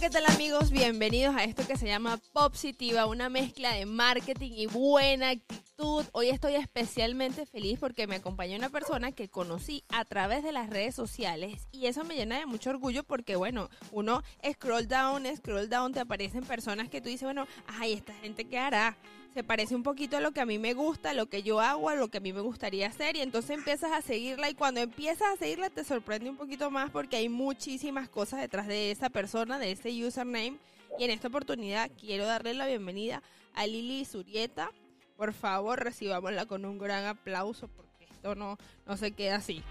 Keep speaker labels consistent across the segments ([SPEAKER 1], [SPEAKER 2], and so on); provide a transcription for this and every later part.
[SPEAKER 1] ¿qué tal amigos? Bienvenidos a esto que se llama Positiva, una mezcla de marketing y buena actitud. Hoy estoy especialmente feliz porque me acompaña una persona que conocí a través de las redes sociales y eso me llena de mucho orgullo porque, bueno, uno scroll down, scroll down, te aparecen personas que tú dices, bueno, ay, esta gente qué hará se parece un poquito a lo que a mí me gusta, a lo que yo hago, a lo que a mí me gustaría hacer y entonces empiezas a seguirla y cuando empiezas a seguirla te sorprende un poquito más porque hay muchísimas cosas detrás de esa persona, de ese username y en esta oportunidad quiero darle la bienvenida a Lili Surieta. Por favor, recibámosla con un gran aplauso porque esto no, no se queda así.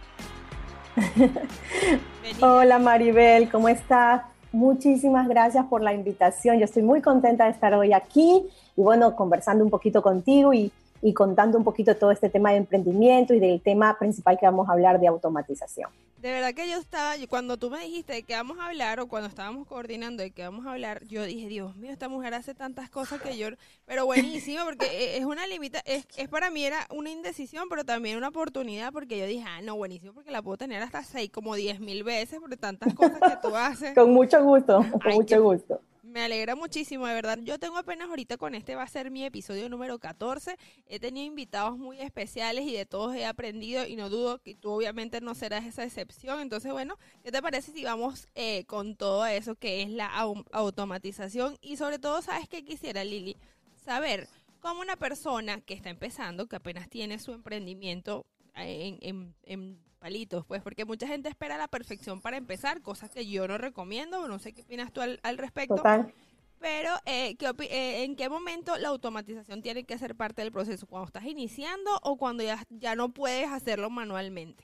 [SPEAKER 2] Hola Maribel, ¿cómo estás? Muchísimas gracias por la invitación. Yo estoy muy contenta de estar hoy aquí y bueno, conversando un poquito contigo y, y contando un poquito todo este tema de emprendimiento y del tema principal que vamos a hablar de automatización.
[SPEAKER 1] De verdad que yo estaba, cuando tú me dijiste de qué vamos a hablar o cuando estábamos coordinando de qué vamos a hablar, yo dije, Dios mío, esta mujer hace tantas cosas que yo, pero buenísimo, porque e, es una limita, es, es para mí era una indecisión, pero también una oportunidad, porque yo dije, ah, no, buenísimo, porque la puedo tener hasta seis, como diez mil veces por tantas cosas que tú haces.
[SPEAKER 2] con mucho gusto, con mucho gusto.
[SPEAKER 1] Me alegra muchísimo, de verdad. Yo tengo apenas ahorita con este, va a ser mi episodio número 14. He tenido invitados muy especiales y de todos he aprendido y no dudo que tú obviamente no serás esa excepción. Entonces, bueno, ¿qué te parece si vamos eh, con todo eso que es la automatización? Y sobre todo, ¿sabes qué quisiera, Lili? Saber cómo una persona que está empezando, que apenas tiene su emprendimiento en, en, en palitos, pues, porque mucha gente espera la perfección para empezar, cosas que yo no recomiendo, no sé qué opinas tú al, respecto.
[SPEAKER 2] Total.
[SPEAKER 1] Pero, eh, eh, ¿en qué momento la automatización tiene que ser parte del proceso? ¿Cuando estás iniciando o cuando ya, ya no puedes hacerlo manualmente?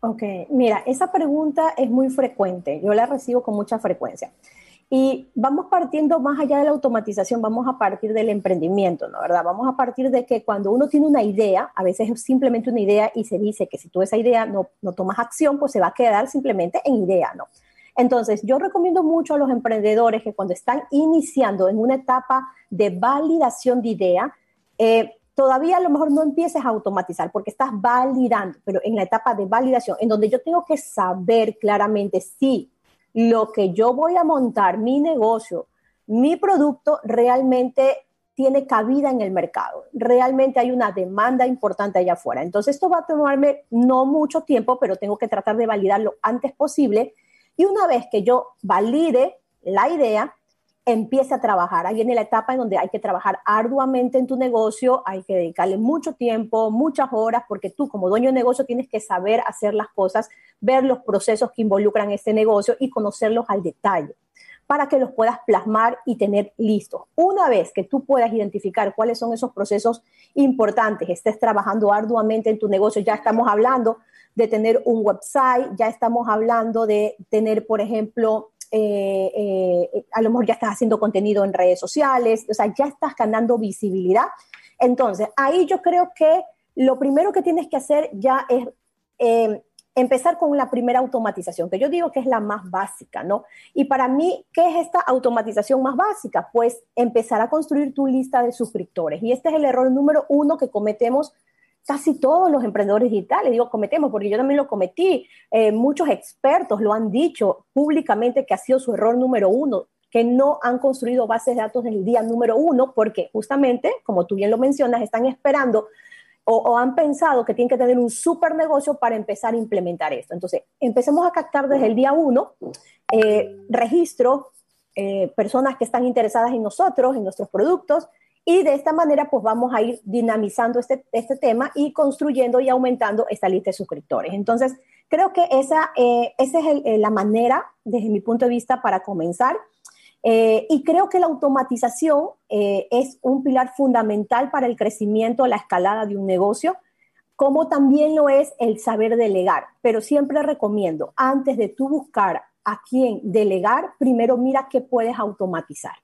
[SPEAKER 2] Ok, mira, esa pregunta es muy frecuente, yo la recibo con mucha frecuencia. Y vamos partiendo más allá de la automatización, vamos a partir del emprendimiento, ¿no? ¿Verdad? Vamos a partir de que cuando uno tiene una idea, a veces es simplemente una idea y se dice que si tú esa idea no, no tomas acción, pues se va a quedar simplemente en idea, ¿no? Entonces, yo recomiendo mucho a los emprendedores que cuando están iniciando en una etapa de validación de idea, eh, todavía a lo mejor no empieces a automatizar porque estás validando, pero en la etapa de validación, en donde yo tengo que saber claramente si lo que yo voy a montar, mi negocio, mi producto realmente tiene cabida en el mercado. Realmente hay una demanda importante allá afuera. Entonces esto va a tomarme no mucho tiempo, pero tengo que tratar de validar lo antes posible. Y una vez que yo valide la idea, empiece a trabajar. Ahí viene la etapa en donde hay que trabajar arduamente en tu negocio, hay que dedicarle mucho tiempo, muchas horas, porque tú como dueño de negocio tienes que saber hacer las cosas, ver los procesos que involucran este negocio y conocerlos al detalle para que los puedas plasmar y tener listos. Una vez que tú puedas identificar cuáles son esos procesos importantes, estés trabajando arduamente en tu negocio, ya estamos hablando de tener un website, ya estamos hablando de tener, por ejemplo, eh, eh, a lo mejor ya estás haciendo contenido en redes sociales, o sea, ya estás ganando visibilidad. Entonces, ahí yo creo que lo primero que tienes que hacer ya es eh, empezar con la primera automatización, que yo digo que es la más básica, ¿no? Y para mí, ¿qué es esta automatización más básica? Pues empezar a construir tu lista de suscriptores. Y este es el error número uno que cometemos casi todos los emprendedores digitales, digo cometemos, porque yo también lo cometí, eh, muchos expertos lo han dicho públicamente que ha sido su error número uno, que no han construido bases de datos desde el día número uno, porque justamente, como tú bien lo mencionas, están esperando o, han pensado que tienen que tener un super negocio para empezar a implementar esto. Entonces, empecemos a captar desde el día uno, eh, registro, eh, personas que están interesadas en nosotros, en nuestros productos, y de esta manera, pues vamos a ir dinamizando este, este tema y construyendo y aumentando esta lista de suscriptores. Entonces, creo que esa, eh, esa es eh, la manera, desde mi punto de vista, para comenzar. Eh, y creo que la automatización es un pilar fundamental para el crecimiento, la escalada de un negocio, como también lo es el saber delegar. Pero siempre recomiendo, antes de tú buscar a quién delegar, primero mira qué puedes automatizar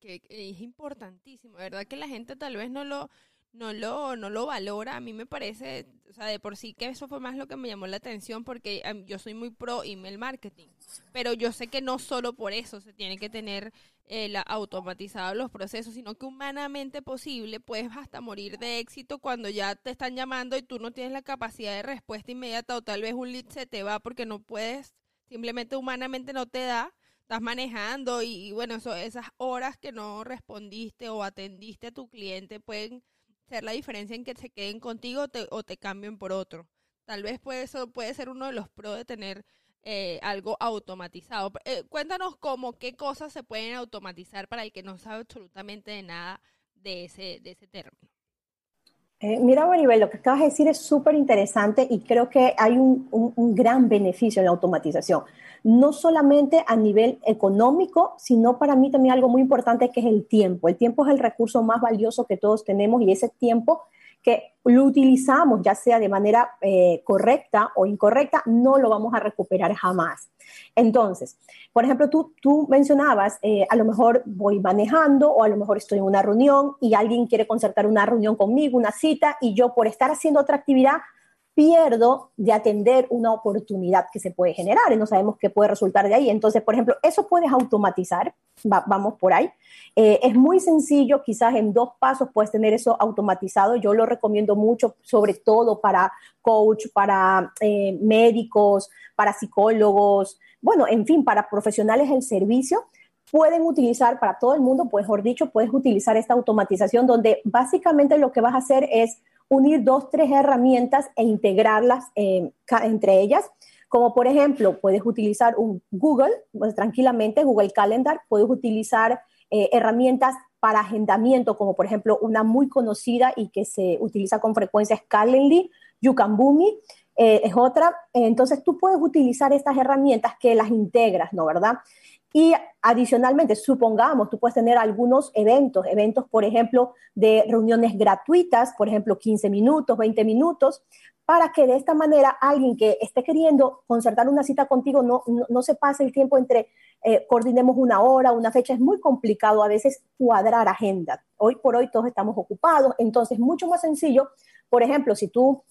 [SPEAKER 1] que es importantísimo, ¿verdad? Que la gente tal vez no lo, no lo, no lo valora. A mí me parece, o sea, de por sí que eso fue más lo que me llamó la atención porque yo soy muy pro email marketing, pero yo sé que no solo por eso se tiene que tener eh, la, automatizado los procesos, sino que humanamente posible puedes hasta morir de éxito cuando ya te están llamando y tú no tienes la capacidad de respuesta inmediata o tal vez un lead se te va porque no puedes, simplemente humanamente no te da estás manejando y, bueno, eso, esas horas que no respondiste o atendiste a tu cliente pueden ser la diferencia en que se queden contigo o te cambien por otro. Tal vez puede, eso puede ser uno de los pros de tener eh, algo automatizado. Eh, cuéntanos cómo, qué cosas se pueden automatizar para el que no sabe absolutamente de nada de ese, de ese término.
[SPEAKER 2] Eh, mira, Maribel, lo que acabas de decir es súper interesante y creo que hay un, un, gran beneficio en la automatización. No solamente a nivel económico, sino para mí también algo muy importante que es el tiempo. El tiempo es el recurso más valioso que todos tenemos y ese tiempo que lo utilizamos ya sea de manera eh, correcta o incorrecta, no lo vamos a recuperar jamás. Entonces, por ejemplo, tú, tú mencionabas, eh, a lo mejor voy manejando o a lo mejor estoy en una reunión y alguien quiere concertar una reunión conmigo, una cita, y yo por estar haciendo otra actividad pierdo de atender una oportunidad que se puede generar y no sabemos qué puede resultar de ahí. Entonces, por ejemplo, eso puedes automatizar, vamos por ahí. Eh, es muy sencillo, quizás en dos pasos puedes tener eso automatizado. Yo lo recomiendo mucho, sobre todo para coach, para eh, médicos, para psicólogos, bueno, en fin, para profesionales del servicio pueden utilizar para todo el mundo, pues mejor dicho, puedes utilizar esta automatización donde básicamente lo que vas a hacer es unir dos, tres herramientas e integrarlas eh, entre ellas. Como por ejemplo, puedes utilizar un Google, pues tranquilamente, Google Calendar, puedes utilizar eh, herramientas para agendamiento, como por ejemplo una muy conocida y que se utiliza con frecuencia es Calendly, Yucambumi, eh, es otra. Entonces tú puedes utilizar estas herramientas que las integras, ¿no? ¿Verdad? Y adicionalmente, supongamos, tú puedes tener algunos eventos, eventos, por ejemplo, de reuniones gratuitas, por ejemplo, 15 minutos, 20 minutos, para que de esta manera alguien que esté queriendo concertar una cita contigo no, no, se pase el tiempo entre eh, coordinemos una hora, una fecha. Es muy complicado a veces cuadrar agenda. Hoy por hoy todos estamos ocupados, entonces mucho más sencillo. Por ejemplo, si tú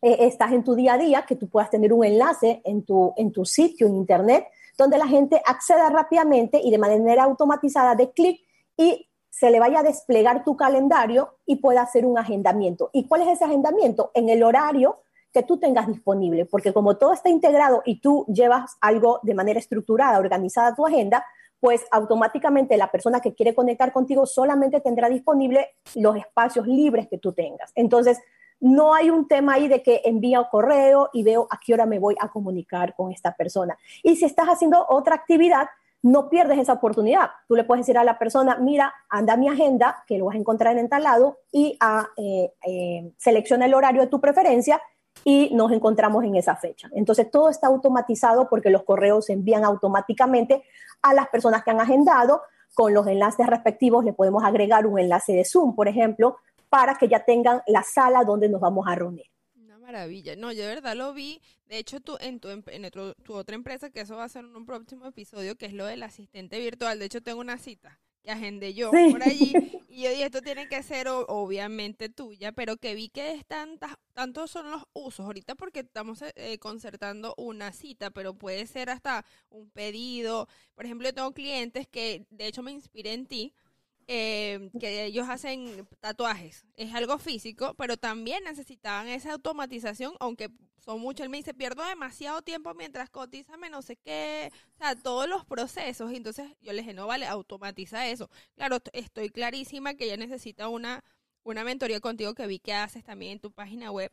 [SPEAKER 2] eh, estás en tu día a día, que tú puedas tener un enlace en tu, en tu sitio en internet donde la gente acceda rápidamente y de manera automatizada de clic y se le vaya a desplegar tu calendario y pueda hacer un agendamiento. ¿Y cuál es ese agendamiento? En el horario que tú tengas disponible, porque como todo está integrado y tú llevas algo de manera estructurada, organizada tu agenda, pues automáticamente la persona que quiere conectar contigo solamente tendrá disponible los espacios libres que tú tengas. Entonces, no hay un tema ahí de que envío correo y veo a qué hora me voy a comunicar con esta persona. Y si estás haciendo otra actividad, no pierdes esa oportunidad. Tú le puedes decir a la persona, mira, anda mi agenda, que lo vas a encontrar en tal lado, y ah, eh, eh, selecciona el horario de tu preferencia y nos encontramos en esa fecha. Entonces, todo está automatizado porque los correos se envían automáticamente a las personas que han agendado. Con los enlaces respectivos le podemos agregar un enlace de Zoom, por ejemplo, para que ya tengan la sala donde nos vamos a reunir.
[SPEAKER 1] Una maravilla. No, yo de verdad lo vi. De hecho, tú, en, tu, en tu, otra empresa, que eso va a ser en un próximo episodio, que es lo del asistente virtual. De hecho, tengo una cita que agendé yo por allí. Y yo dije, esto tiene que ser obviamente tuya, pero que vi que es tantos son los usos. Ahorita porque estamos eh, concertando una cita, pero puede ser hasta un pedido. Por ejemplo, yo tengo clientes que de hecho me inspiré en ti eh, que ellos hacen tatuajes. Es algo físico, pero también necesitaban esa automatización, aunque son muchos. Él me dice, pierdo demasiado tiempo mientras cotízame no sé qué, o sea, todos los procesos. Entonces yo le dije, no, vale, automatiza eso. Claro, estoy clarísima que ella necesita una, una mentoría contigo que vi que haces también en tu página web.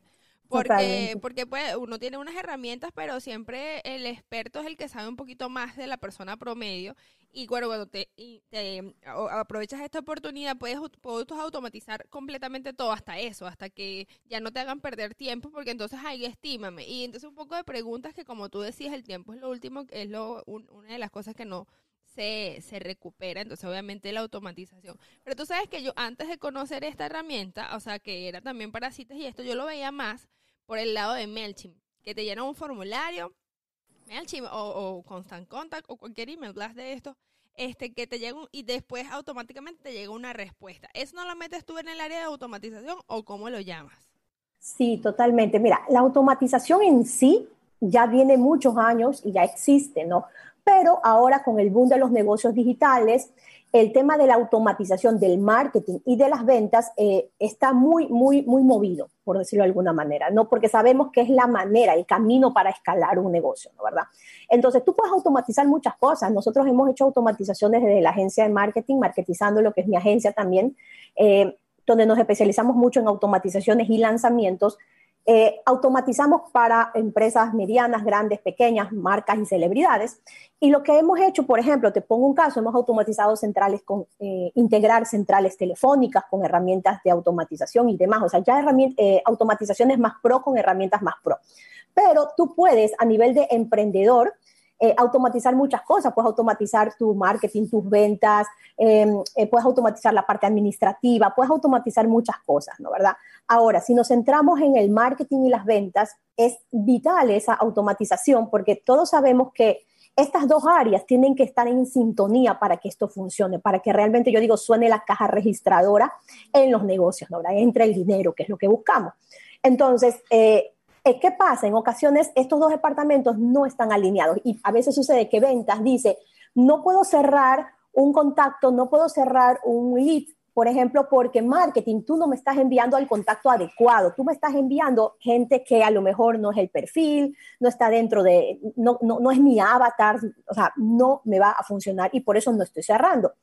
[SPEAKER 1] Porque, porque pues, uno tiene unas herramientas, pero siempre el experto es el que sabe un poquito más de la persona promedio. Y bueno, cuando te, te aprovechas esta oportunidad, puedes, puedes automatizar completamente todo, hasta eso, hasta que ya no te hagan perder tiempo, porque entonces ahí estímame. Y entonces un poco de preguntas que como tú decías, el tiempo es lo último, es lo, una de las cosas que no se, se recupera, entonces obviamente la automatización. Pero tú sabes que yo antes de conocer esta herramienta, o sea, que era también para y esto, yo lo veía más por el lado de MailChimp, que te llena un formulario, MailChimp o, Constant Contact o cualquier email blast de este, que te llega y después automáticamente te llega una respuesta. ¿Eso no lo metes tú en el área de automatización o cómo lo llamas?
[SPEAKER 2] Sí, totalmente. Mira, la automatización en sí ya viene muchos años y ya existe, ¿no? Pero ahora con el boom de los negocios digitales, el tema de la automatización del marketing y de las ventas eh, está muy, muy, muy movido. por decirlo de alguna manera, ¿no? Porque sabemos que es la manera, el camino para escalar un negocio, ¿no? ¿Verdad? Entonces, tú puedes automatizar muchas cosas. Nosotros hemos hecho automatizaciones desde la agencia de marketing, marketizando lo que es mi agencia también, eh, donde nos especializamos mucho en automatizaciones y lanzamientos eh, automatizamos para empresas medianas, grandes, pequeñas, marcas y celebridades. Y lo que hemos hecho, por ejemplo, te pongo un caso, hemos automatizado centrales con, eh, integrar centrales telefónicas con herramientas de automatización y demás. O sea, ya eh, automatizaciones más pro con herramientas más pro. Pero tú puedes, a nivel de emprendedor, eh, automatizar muchas cosas. Puedes automatizar tu marketing, tus ventas, em, eh, puedes automatizar la parte administrativa, puedes automatizar muchas cosas, ¿no? ¿Verdad? Ahora, si nos centramos en el marketing y las ventas, es vital esa automatización porque todos sabemos que estas dos áreas tienen que estar en sintonía para que esto funcione, para que realmente, yo digo, suene la caja registradora en los negocios, ¿no? ¿verdad? Entre el dinero, que es lo que buscamos. Entonces, eh, eh, ¿Qué pasa? En ocasiones estos dos departamentos no están alineados y a veces sucede que ventas dice, no puedo cerrar un contacto, no puedo cerrar un lead, por ejemplo, porque marketing, tú no me estás enviando al contacto adecuado, tú me estás enviando gente que a lo mejor no es el perfil, no está dentro de, no, no, no es mi avatar, o sea, no me va a funcionar y por eso no estoy cerrando.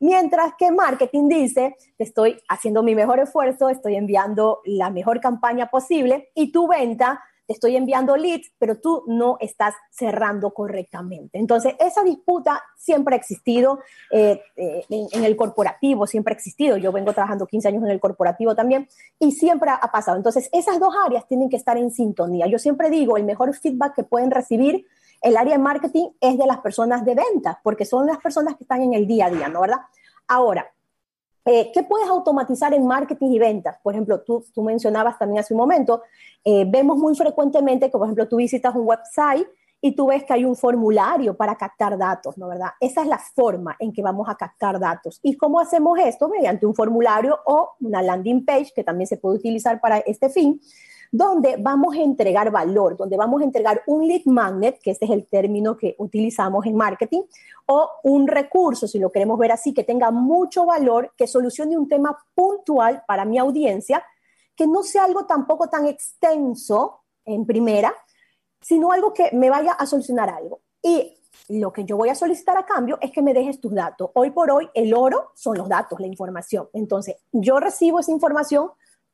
[SPEAKER 2] Mientras que marketing dice, estoy haciendo mi mejor esfuerzo, estoy enviando la mejor campaña posible y tu venta te estoy enviando leads, pero tú no estás cerrando correctamente. Entonces, esa disputa siempre ha existido eh, eh, en, el corporativo, siempre ha existido. Yo vengo trabajando 15 años en el corporativo también y siempre ha pasado. Entonces, esas dos áreas tienen que estar en sintonía. Yo siempre digo, el mejor feedback que pueden recibir el área de marketing es de las personas de venta, porque son las personas que están en el día a día, ¿no? ¿Verdad? Ahora, eh, ¿qué puedes automatizar en marketing y ventas? Por ejemplo, tú, tú mencionabas también hace un momento, eh, vemos muy frecuentemente que, por ejemplo, tú visitas un website y tú ves que hay un formulario para captar datos, ¿no verdad? Esa es la forma en que vamos a captar datos. ¿Y cómo hacemos esto? Mediante un formulario o una landing page que también se puede utilizar para este fin, donde vamos a entregar valor, donde vamos a entregar un lead magnet, que este es el término que utilizamos en marketing, o un recurso, si lo queremos ver así, que tenga mucho valor, que solucione un tema puntual para mi audiencia, que no sea algo tampoco tan extenso en primera, sino algo que me vaya a solucionar algo. Y lo que yo voy a solicitar a cambio es que me dejes tus datos. Hoy por hoy el oro son los datos, la información. Entonces, yo recibo esa información,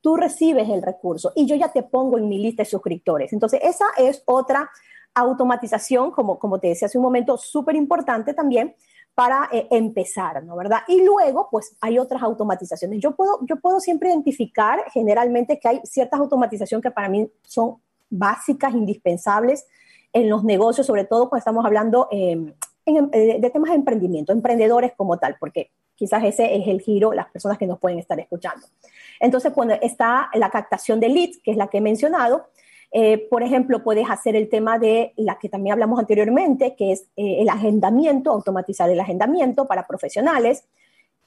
[SPEAKER 2] tú recibes el recurso y yo ya te pongo en mi lista de suscriptores. Entonces, esa es otra automatización, como, como te decía hace un momento, súper importante también para eh, empezar, ¿no? ¿Verdad? Y luego, pues hay otras automatizaciones. Yo puedo, yo puedo siempre identificar generalmente que hay ciertas automatizaciones que para mí son básicas, indispensables en los negocios, sobre todo cuando estamos hablando em, eh, de temas de emprendimiento, emprendedores como tal, porque quizás ese es el giro, las personas que nos pueden estar escuchando. Entonces, cuando está la captación de leads, que es la que he mencionado, eh, por ejemplo, puedes hacer el tema de la que también hablamos anteriormente, que es eh, el agendamiento, automatizar el agendamiento para profesionales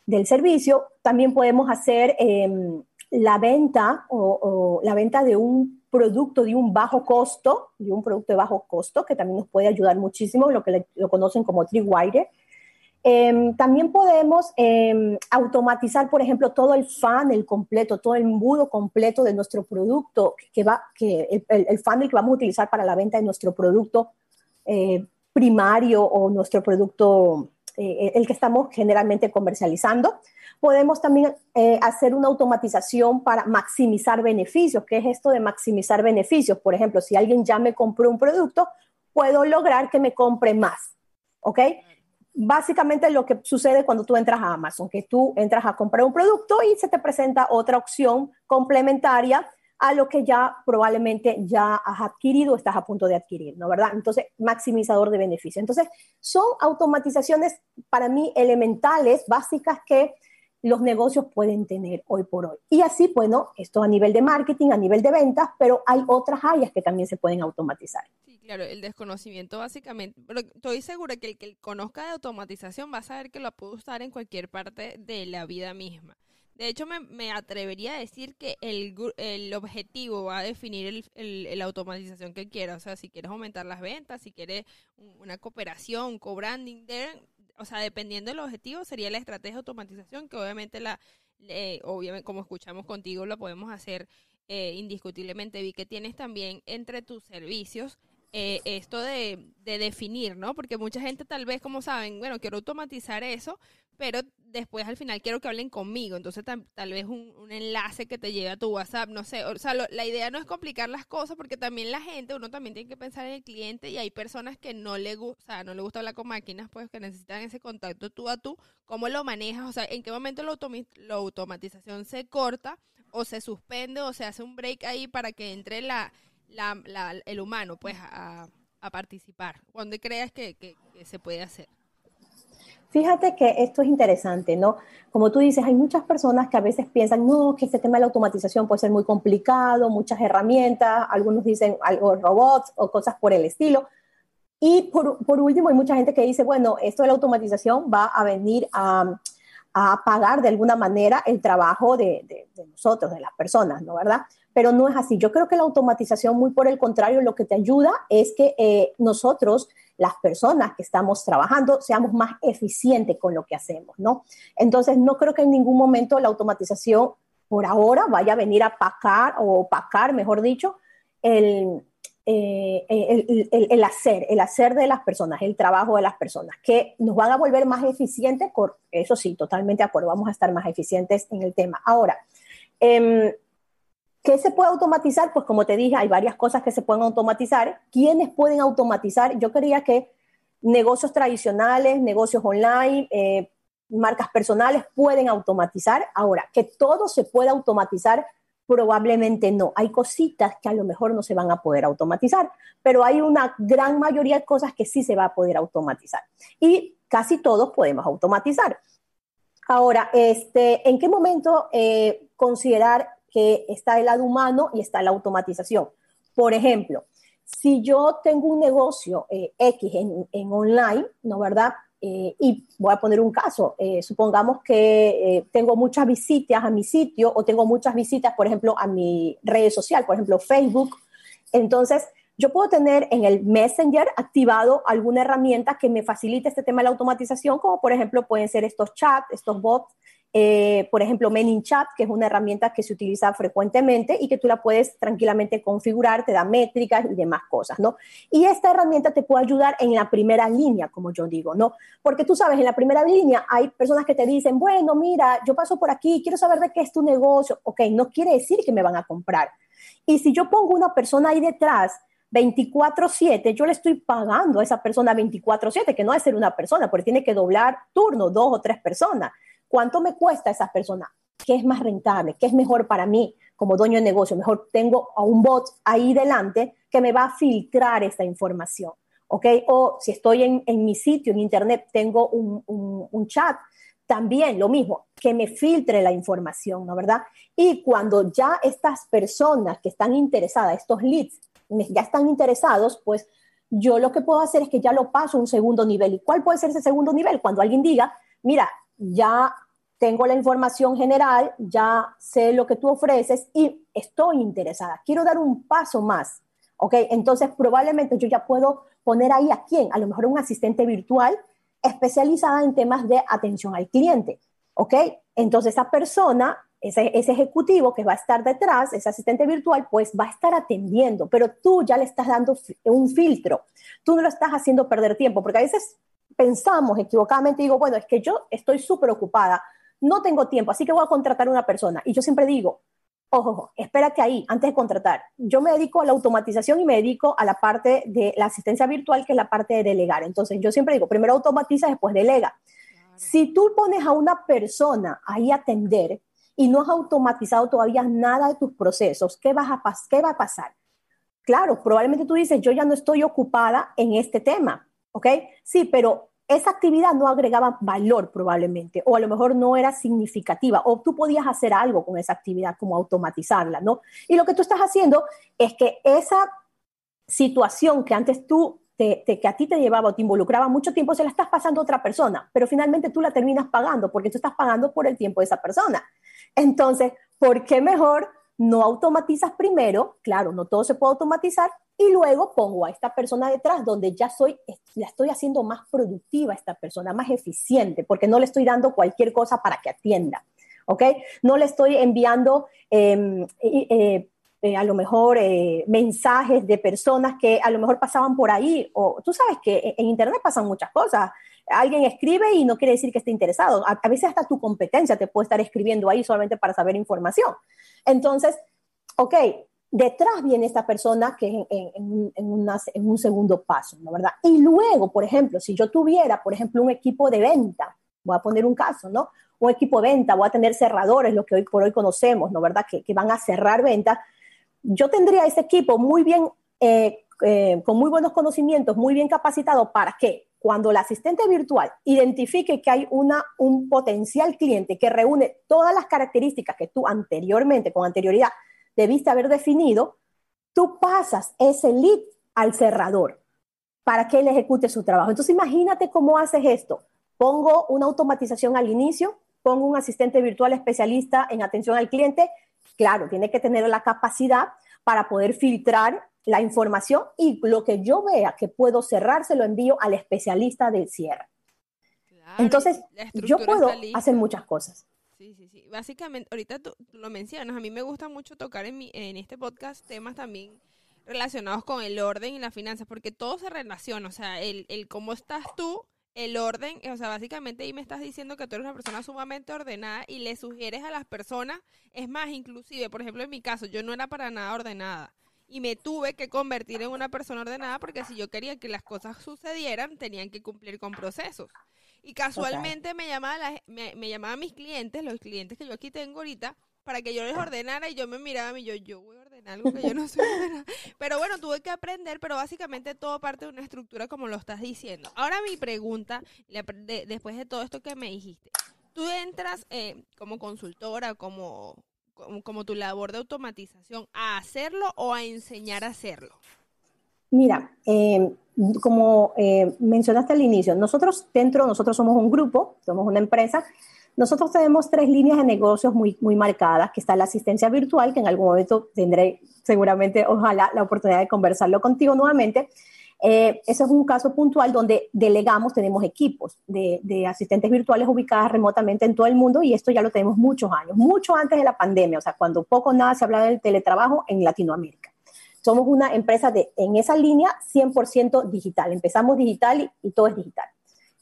[SPEAKER 2] del servicio. También podemos hacer em, la venta o, la venta de un producto de un bajo costo, de un producto de bajo costo, que también nos puede ayudar muchísimo, lo que lo conocen como Tripwire. Em, también podemos em, automatizar, por ejemplo, todo el funnel completo, todo el embudo completo de nuestro producto, que va, que el, el, funnel que vamos a utilizar para la venta de nuestro producto eh, primario o nuestro producto, eh, el que estamos generalmente comercializando. Podemos también eh, hacer una automatización para maximizar beneficios. ¿Qué es esto de maximizar beneficios? Por ejemplo, si alguien ya me compró un producto, puedo lograr que me compre más. ¿Ok? Básicamente lo que sucede cuando tú entras a Amazon, que tú entras a comprar un producto y se te presenta otra opción complementaria a lo que ya probablemente ya has adquirido o estás a punto de adquirir, ¿no? ¿Verdad? Entonces, maximizador de beneficio. Entonces, son automatizaciones para mí elementales, básicas que los negocios pueden tener hoy por hoy. Y así, bueno, esto a nivel de marketing, a nivel de ventas, pero hay otras áreas que también se pueden automatizar.
[SPEAKER 1] Sí, claro, el desconocimiento básicamente, pero estoy segura que el que conozca de automatización va a saber que lo puede usar en cualquier parte de la vida misma. De hecho, me, atrevería a decir que el, el, objetivo va a definir la automatización que quieras. O sea, si quieres aumentar las ventas, si quieres una cooperación, co-branding, o sea, dependiendo del objetivo, sería la estrategia de automatización, que obviamente la, obviamente, como escuchamos contigo, lo podemos hacer eh, indiscutiblemente vi que tienes también entre tus servicios eh, esto de, definir, ¿no? Porque mucha gente tal vez, como saben, bueno, quiero automatizar eso, pero después al final quiero que hablen conmigo. Entonces tal, vez un, enlace que te lleve a tu WhatsApp, no sé. O sea, la idea no es complicar las cosas porque también la gente, uno también tiene que pensar en el cliente y hay personas que no le, gusta, no le gusta hablar con máquinas, pues que necesitan ese contacto tú a tú. ¿Cómo lo manejas? O sea, ¿en qué momento la, automatización se corta o se suspende o se hace un break ahí para que entre la la, el humano pues a, participar? ¿Cuándo creas que, se puede hacer?
[SPEAKER 2] Fíjate que esto es interesante, ¿no? Como tú dices, hay muchas personas que a veces piensan, no, que este tema de la automatización puede ser muy complicado, muchas herramientas, algunos dicen algo robots o cosas por el estilo. Y por, por, último, hay mucha gente que dice, bueno, esto de la automatización va a venir a, a pagar de alguna manera el trabajo de, de, de, nosotros, de las personas, ¿no? ¿Verdad? pero no es así. Yo creo que la automatización, muy por el contrario, lo que te ayuda es que eh, nosotros, las personas que estamos trabajando, seamos más eficientes con lo que hacemos, ¿no? Entonces, no creo que en ningún momento la automatización, por ahora, vaya a venir a pacar o opacar, mejor dicho, el, eh, el, el, hacer, el hacer de las personas, el trabajo de las personas, que nos van a volver más eficientes, eso sí, totalmente de acuerdo, vamos a estar más eficientes en el tema. Ahora, eh, ¿Qué se puede automatizar? Pues como te dije, hay varias cosas que se pueden automatizar. ¿Quiénes pueden automatizar? Yo creía que negocios tradicionales, negocios online, eh, marcas personales pueden automatizar. Ahora, que todo se pueda automatizar, probablemente no. Hay cositas que a lo mejor no se van a poder automatizar, pero hay una gran mayoría de cosas que sí se va a poder automatizar. Y casi todos podemos automatizar. Ahora, este, ¿en qué momento eh, considerar que está el lado humano y está la automatización. Por ejemplo, si yo tengo un negocio eh, X en, online, ¿no verdad? Eh, y voy a poner un caso, eh, supongamos que tengo muchas visitas a mi sitio o tengo muchas visitas, por ejemplo, a mi red social, por ejemplo, Facebook. Entonces, yo puedo tener en el Messenger activado alguna herramienta que me facilite este tema de la automatización, como por ejemplo pueden ser estos chats, estos bots eh, por ejemplo, MailChimp, que es una herramienta que se utiliza frecuentemente y que tú la puedes tranquilamente configurar, te da métricas y demás cosas, ¿no? Y esta herramienta te puede ayudar en la primera línea, como yo digo, ¿no? Porque tú sabes, en la primera línea hay personas que te dicen, bueno, mira, yo paso por aquí, quiero saber de qué es tu negocio. Ok, no quiere decir que me van a comprar. Y si yo pongo una persona ahí detrás, 24/7, yo le estoy pagando a esa persona 24/7, que no es ser una persona, porque tiene que doblar turno, dos o tres personas. ¿Cuánto me cuesta esa persona? ¿Qué es más rentable? ¿Qué es mejor para mí como dueño de negocio? Mejor tengo a un bot ahí delante que me va a filtrar esta información. ¿Ok? O si estoy en, mi sitio, en internet, tengo un, un chat también lo mismo, que me filtre la información, ¿no verdad? Y cuando ya estas personas que están interesadas, estos leads, ya están interesados, pues yo lo que puedo hacer es que ya lo paso a un segundo nivel. ¿Y cuál puede ser ese segundo nivel? Cuando alguien diga, mira, ya tengo la información general, ya sé lo que tú ofreces y estoy interesada. Quiero dar un paso más, ¿ok? Entonces probablemente yo ya puedo poner ahí a quién, a lo mejor un asistente virtual especializada en temas de atención al cliente, ¿ok? Entonces esa persona, ese, ese ejecutivo que va a estar detrás, ese asistente virtual, pues va a estar atendiendo, pero tú ya le estás dando un filtro, tú no lo estás haciendo perder tiempo, porque a veces pensamos equivocadamente, digo, bueno, es que yo estoy súper ocupada, no tengo tiempo, así que voy a contratar a una persona. Y yo siempre digo, ojo, espérate ahí, antes de contratar. Yo me dedico a la automatización y me dedico a la parte de la asistencia virtual, que es la parte de delegar. Entonces, yo siempre digo, primero automatiza, después delega. Si tú pones a una persona ahí a atender y no has automatizado todavía nada de tus procesos, ¿qué, vas a ¿qué va a pasar? Claro, probablemente tú dices, yo ya no estoy ocupada en este tema, ¿ok? Sí, pero esa actividad no agregaba valor probablemente, o a lo mejor no era significativa, o tú podías hacer algo con esa actividad, como automatizarla, ¿no? Y lo que tú estás haciendo es que esa situación que antes tú, te, que a ti te llevaba o te involucraba mucho tiempo, se la estás pasando a otra persona, pero finalmente tú la terminas pagando, porque tú estás pagando por el tiempo de esa persona. Entonces, ¿por qué mejor no automatizas primero? Claro, no todo se puede automatizar, y luego pongo a esta persona detrás donde ya soy, la estoy haciendo más productiva a esta persona, más eficiente, porque no le estoy dando cualquier cosa para que atienda, ¿ok? No le estoy enviando em, eh, eh, a lo mejor eh, mensajes de personas que a lo mejor pasaban por ahí, o tú sabes que en Internet pasan muchas cosas. Alguien escribe y no quiere decir que esté interesado. A, veces hasta tu competencia te puede estar escribiendo ahí solamente para saber información. Entonces, ok, detrás viene esta persona que es en, un segundo paso, ¿no verdad? Y luego, por ejemplo, si yo tuviera, por ejemplo, un equipo de venta, voy a poner un caso, ¿no? Un equipo de venta, voy a tener cerradores, lo que hoy por hoy conocemos, ¿no verdad? Que, van a cerrar ventas yo tendría ese equipo muy bien, eh, eh, con muy buenos conocimientos, muy bien capacitado para que cuando el asistente virtual identifique que hay una, un potencial cliente que reúne todas las características que tú anteriormente, con anterioridad, debiste haber definido, tú pasas ese lead al cerrador para que él ejecute su trabajo. Entonces imagínate cómo haces esto. Pongo una automatización al inicio, pongo un asistente virtual especialista en atención al cliente Claro, tiene que tener la capacidad para poder filtrar la información y lo que yo vea que puedo cerrar, se lo envío al especialista del cierre. Entonces, yo puedo hacer muchas cosas.
[SPEAKER 1] Sí, sí, sí. Básicamente, ahorita tú lo mencionas, a mí me gusta mucho tocar en, mi, en este podcast temas también relacionados con el orden y la finanza, porque todo se relaciona, o sea, el, el cómo estás tú el orden, o sea, básicamente ahí me estás diciendo que tú eres una persona sumamente ordenada y le sugieres a las personas, es más, inclusive, por ejemplo, en mi caso, yo no era para nada ordenada y me tuve que convertir en una persona ordenada porque si yo quería que las cosas sucedieran, tenían que cumplir con procesos. Y casualmente me llamaba, me, me llamaban mis clientes, los clientes que yo aquí tengo ahorita, para que yo les ordenara y yo me miraba y yo, yo voy a ordenar algo que yo no sé ordenar. Pero bueno, tuve que aprender, pero básicamente todo parte de una estructura como lo estás diciendo. Ahora mi pregunta, después de todo esto que me dijiste, tú entras eh, como consultora, como, como, tu labor de automatización, a hacerlo o a enseñar a hacerlo.
[SPEAKER 2] Mira, em, como eh, mencionaste al inicio, nosotros dentro, nosotros somos un grupo, somos una empresa nosotros tenemos tres líneas de negocios muy, muy marcadas, que está la asistencia virtual, que en algún momento tendré seguramente, ojalá, la oportunidad de conversarlo contigo nuevamente. Eh, ese es un caso puntual donde delegamos, tenemos equipos de, de, asistentes virtuales ubicadas remotamente en todo el mundo y esto ya lo tenemos muchos años, mucho antes de la pandemia, o sea, cuando poco nada se hablaba del teletrabajo en Latinoamérica. Somos una empresa de, en esa línea 100% digital. Empezamos digital y todo es digital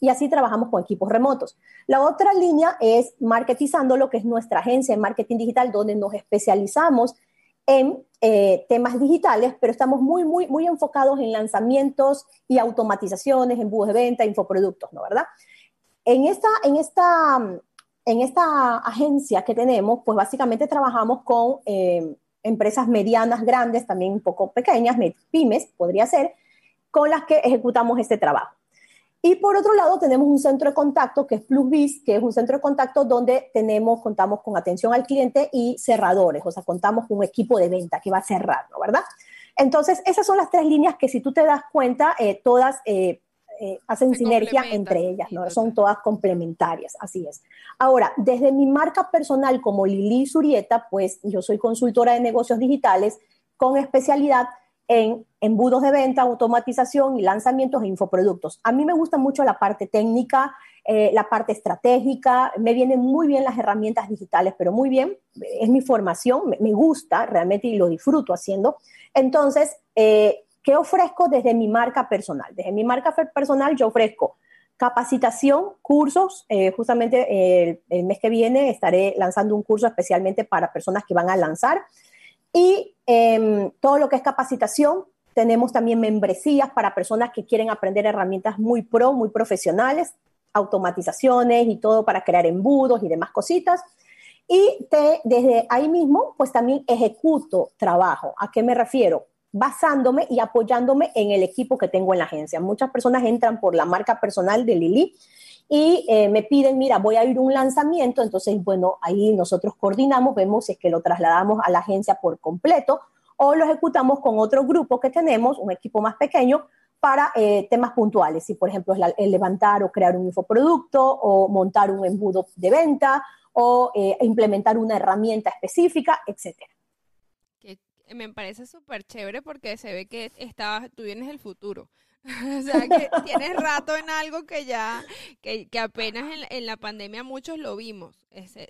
[SPEAKER 2] y así trabajamos con equipos remotos. La otra línea es Marketizando, lo que es nuestra agencia de marketing digital, donde nos especializamos en eh, temas digitales, pero estamos muy, muy, muy enfocados en lanzamientos y automatizaciones, embudos de venta, infoproductos, ¿no? ¿Verdad? En esta, en esta, en esta agencia que tenemos, pues básicamente trabajamos con eh, empresas medianas, grandes, también un poco pequeñas, pymes, podría ser, con las que ejecutamos este trabajo. Y por otro lado, tenemos un centro de contacto que es PlusBiz, que es un centro de contacto donde tenemos, contamos con atención al cliente y cerradores, o sea, contamos con un equipo de venta que va a cerrar, ¿no? ¿Verdad? Entonces, esas son las tres líneas que si tú te das cuenta, eh, todas eh, eh, hacen sinergia entre ellas, ¿no? Son todas complementarias, así es. Ahora, desde mi marca personal como Lili Surieta, pues yo soy consultora de negocios digitales con especialidad en embudos de venta, automatización y lanzamientos de infoproductos. A mí me gusta mucho la parte técnica, eh, la parte estratégica, me vienen muy bien las herramientas digitales, pero muy bien, es mi formación, me, gusta realmente y lo disfruto haciendo. Entonces, eh, ¿qué ofrezco desde mi marca personal? Desde mi marca personal yo ofrezco capacitación, cursos. Eh, justamente el, mes que viene estaré lanzando un curso especialmente para personas que van a lanzar. Y em, todo lo que es capacitación, tenemos también membresías para personas que quieren aprender herramientas muy pro, muy profesionales, automatizaciones y todo para crear embudos y demás cositas. Y desde ahí mismo, pues también ejecuto trabajo. ¿A qué me refiero? Basándome y apoyándome en el equipo que tengo en la agencia. Muchas personas entran por la marca personal de Lili y eh, me piden, mira, voy a ir a un lanzamiento, entonces, bueno, ahí nosotros coordinamos, vemos si es que lo trasladamos a la agencia por completo o lo ejecutamos con otro grupo que tenemos, un equipo más pequeño, para eh, temas puntuales, si por ejemplo es el levantar o crear un infoproducto o montar un embudo de venta o eh, implementar una herramienta específica, etcétera.
[SPEAKER 1] Me parece súper chévere porque se ve que está, tú vienes del futuro. o sea, que tienes rato en algo que ya, que, que apenas en, en, la pandemia muchos lo vimos.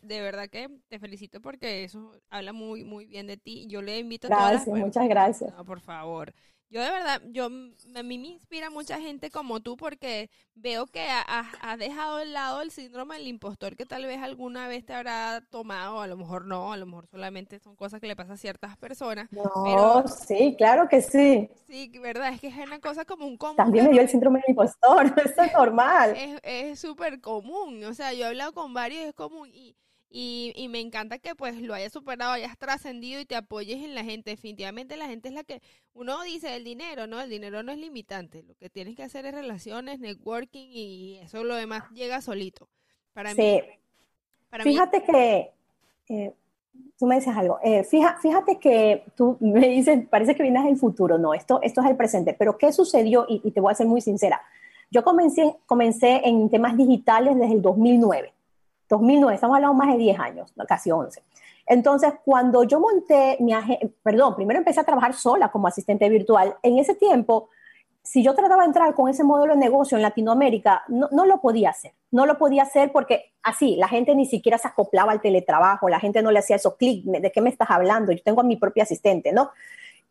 [SPEAKER 1] de verdad que te felicito porque eso habla muy, muy bien de ti. Yo le invito a
[SPEAKER 2] todas las... muchas gracias.
[SPEAKER 1] No, por favor. Yo de verdad, yo a mí me inspira mucha gente como tú porque veo que has dejado de lado el síndrome del impostor que tal vez alguna vez te habrá tomado, a lo mejor no, a lo mejor solamente son cosas que le pasan a ciertas personas.
[SPEAKER 2] No, sí, claro que sí.
[SPEAKER 1] Sí, verdad, es que es una cosa como un común.
[SPEAKER 2] También me dio el síndrome del impostor, eso es normal.
[SPEAKER 1] Es súper común, o sea, yo he hablado con varios, es común y y, y, me encanta que pues lo hayas superado, hayas trascendido y te apoyes en la gente. Definitivamente la gente es la que uno dice el dinero, ¿no? El dinero no es limitante. Lo que tienes que hacer es relaciones, networking y eso lo demás llega solito. Para
[SPEAKER 2] sí. mí. fíjate que eh, tú me dices algo. Eh, fíjate que tú me dices, parece que vienes del futuro. No, esto, esto es el presente. Pero ¿qué sucedió? Y, y te voy a ser muy sincera. Yo comencé, comencé en temas digitales desde el 2009 2009, estamos hablando más de 10 años, casi 11. Entonces, cuando yo monté mi perdón, primero empecé a trabajar sola como asistente virtual. En ese tiempo, si yo trataba de entrar con ese modelo de negocio en Latinoamérica, no, no, lo podía hacer. No lo podía hacer porque así, la gente ni siquiera se acoplaba al teletrabajo, la gente no le hacía esos clics, ¿de qué me estás hablando? Yo tengo a mi propia asistente, ¿no?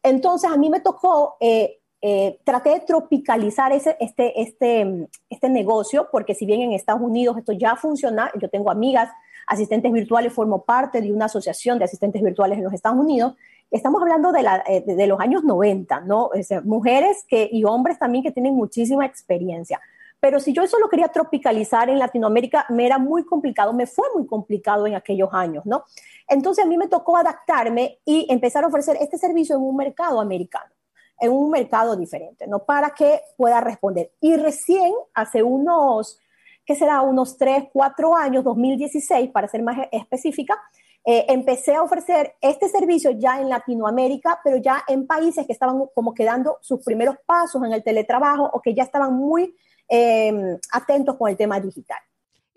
[SPEAKER 2] Entonces, a mí me tocó eh, eh, traté de tropicalizar ese, este, este, este negocio, porque si bien en Estados Unidos esto ya funciona, yo tengo amigas, asistentes virtuales, formo parte de una asociación de asistentes virtuales en los Estados Unidos, estamos hablando de, la, eh, de los años 90, ¿no? mujeres que, y hombres también que tienen muchísima experiencia. Pero si yo eso lo quería tropicalizar en Latinoamérica, me era muy complicado, me fue muy complicado en aquellos años, ¿no? Entonces a mí me tocó adaptarme y empezar a ofrecer este servicio en un mercado americano en un mercado diferente, ¿no? Para que pueda responder. Y recién, hace unos, ¿qué será? Unos 3, 4 años, 2016, para ser más específica, eh, empecé a ofrecer este servicio ya en Latinoamérica, pero ya en países que estaban como quedando sus primeros pasos en el teletrabajo o que ya estaban muy eh, atentos con el tema digital.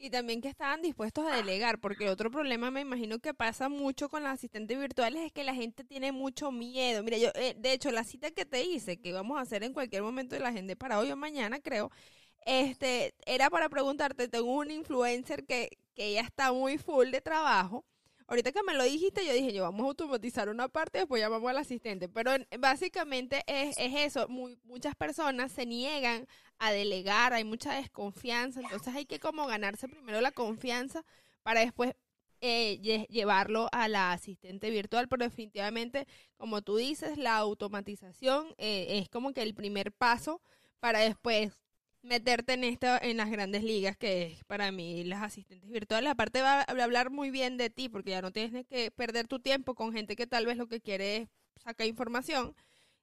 [SPEAKER 1] Y también que estaban dispuestos a delegar, porque otro problema me imagino que pasa mucho con los asistentes virtuales es que la gente tiene mucho miedo. Mira, yo, eh, de hecho, la cita que te hice, que vamos a hacer en cualquier momento de la gente para hoy o mañana, creo, este, era para preguntarte, tengo un influencer que, que ya está muy full de trabajo. Ahorita que me lo dijiste, yo dije, yo vamos a automatizar una parte, después llamamos al asistente. Pero básicamente es, es eso, muchas personas se niegan a delegar, hay mucha desconfianza, entonces hay que como ganarse primero la confianza para después eh, llevarlo a la asistente virtual, pero definitivamente, como tú dices, la automatización eh, es como que el primer paso para después meterte en esto en las grandes ligas que es para mí las asistentes virtuales. Aparte va a hablar muy bien de ti porque ya no tienes que perder tu tiempo con gente que tal vez lo que quiere es sacar información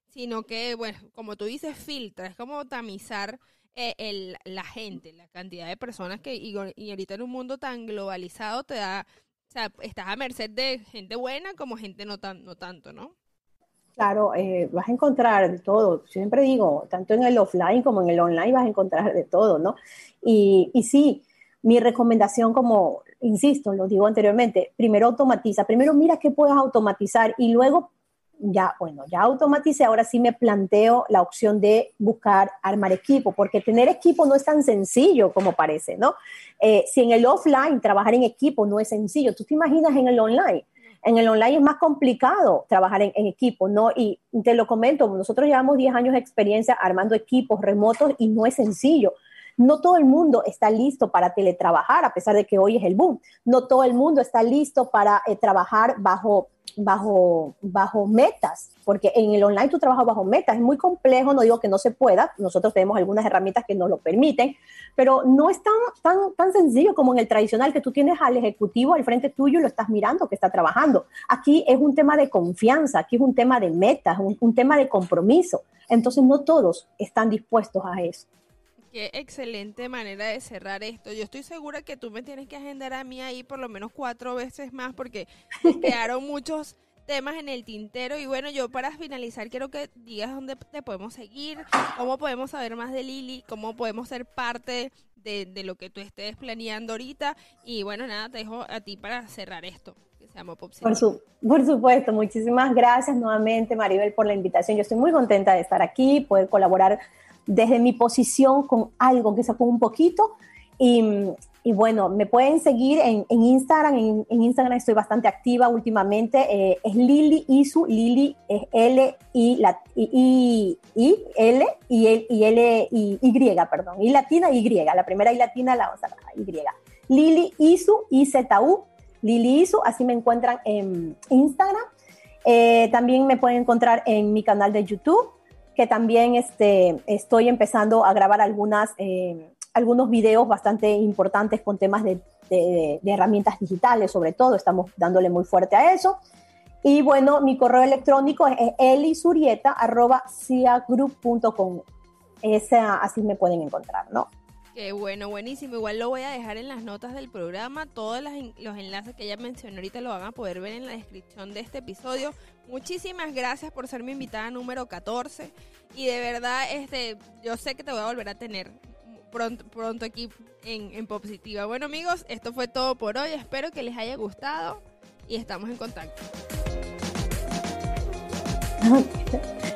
[SPEAKER 1] sino que, bueno, como tú dices, filtra, es como tamizar eh, el, la gente, la cantidad de personas que, y, ahorita en un mundo tan globalizado te da, o sea, estás a merced de gente buena como gente no, tan, no tanto, ¿no?
[SPEAKER 2] Claro, eh, vas a encontrar de todo. Siempre digo, tanto en el offline como en el online vas a encontrar de todo, ¿no? Y, y sí, mi recomendación, como insisto, lo digo anteriormente, primero automatiza, primero mira qué puedes automatizar y luego ya, bueno, ya automaticé, ahora sí me planteo la opción de buscar armar equipo, porque tener equipo no es tan sencillo como parece, ¿no? Eh, si en el offline trabajar en equipo no es sencillo, tú te imaginas en el online. En el online es más complicado trabajar en, equipo, ¿no? Y te lo comento, nosotros llevamos 10 años de experiencia armando equipos remotos y no es sencillo. No todo el mundo está listo para teletrabajar, a pesar de que hoy es el boom. No todo el mundo está listo para eh, trabajar bajo, bajo, bajo metas, porque en el online tú trabajas bajo metas. Es muy complejo, no digo que no se pueda. Nosotros tenemos algunas herramientas que nos lo permiten, pero no es tan, tan, tan sencillo como en el tradicional, que tú tienes al ejecutivo al frente tuyo y lo estás mirando que está trabajando. Aquí es un tema de confianza, aquí es un tema de metas, un tema de compromiso. Entonces no todos están dispuestos a eso.
[SPEAKER 1] Qué excelente manera de cerrar esto. Yo estoy segura que tú me tienes que agendar a mí ahí por lo menos cuatro veces más porque quedaron muchos temas en el tintero. Y bueno, yo para finalizar quiero que digas dónde te podemos seguir, cómo podemos saber más de Lili, cómo podemos ser parte de, lo que tú estés planeando ahorita. Y bueno, nada, te dejo a ti para cerrar esto.
[SPEAKER 2] Por, su, por supuesto, muchísimas gracias nuevamente Maribel por la invitación. Yo estoy muy contenta de estar aquí, poder colaborar desde mi posición con algo que sacó un poquito y, bueno, me pueden seguir en, Instagram. En, Instagram estoy bastante activa últimamente. Eh, es Lili Isu. Lili es L I, la, I, I, L y, L, y L y, Y, perdón. Y latina Y. La primera Y latina, la otra Y. Lili Isu, I-Z-U. Lili Isu, así me encuentran en Instagram. Eh, también me pueden encontrar en mi canal de YouTube, que también este, estoy empezando a grabar algunas. Eh, algunos videos bastante importantes con temas de, herramientas digitales, sobre todo, estamos dándole muy fuerte a eso. Y bueno, mi correo electrónico es elisurieta.ciagroup.com. Así me pueden encontrar, ¿no?
[SPEAKER 1] Qué bueno, buenísimo. Igual lo voy a dejar en las notas del programa. Todos los, enlaces que ella mencionó ahorita lo van a poder ver en la descripción de este episodio. Muchísimas gracias por ser mi invitada número 14. Y de verdad, este, yo sé que te voy a volver a tener pronto, pronto aquí en, en Positiva. Bueno amigos, esto fue todo por hoy. Espero que les haya gustado y estamos en contacto.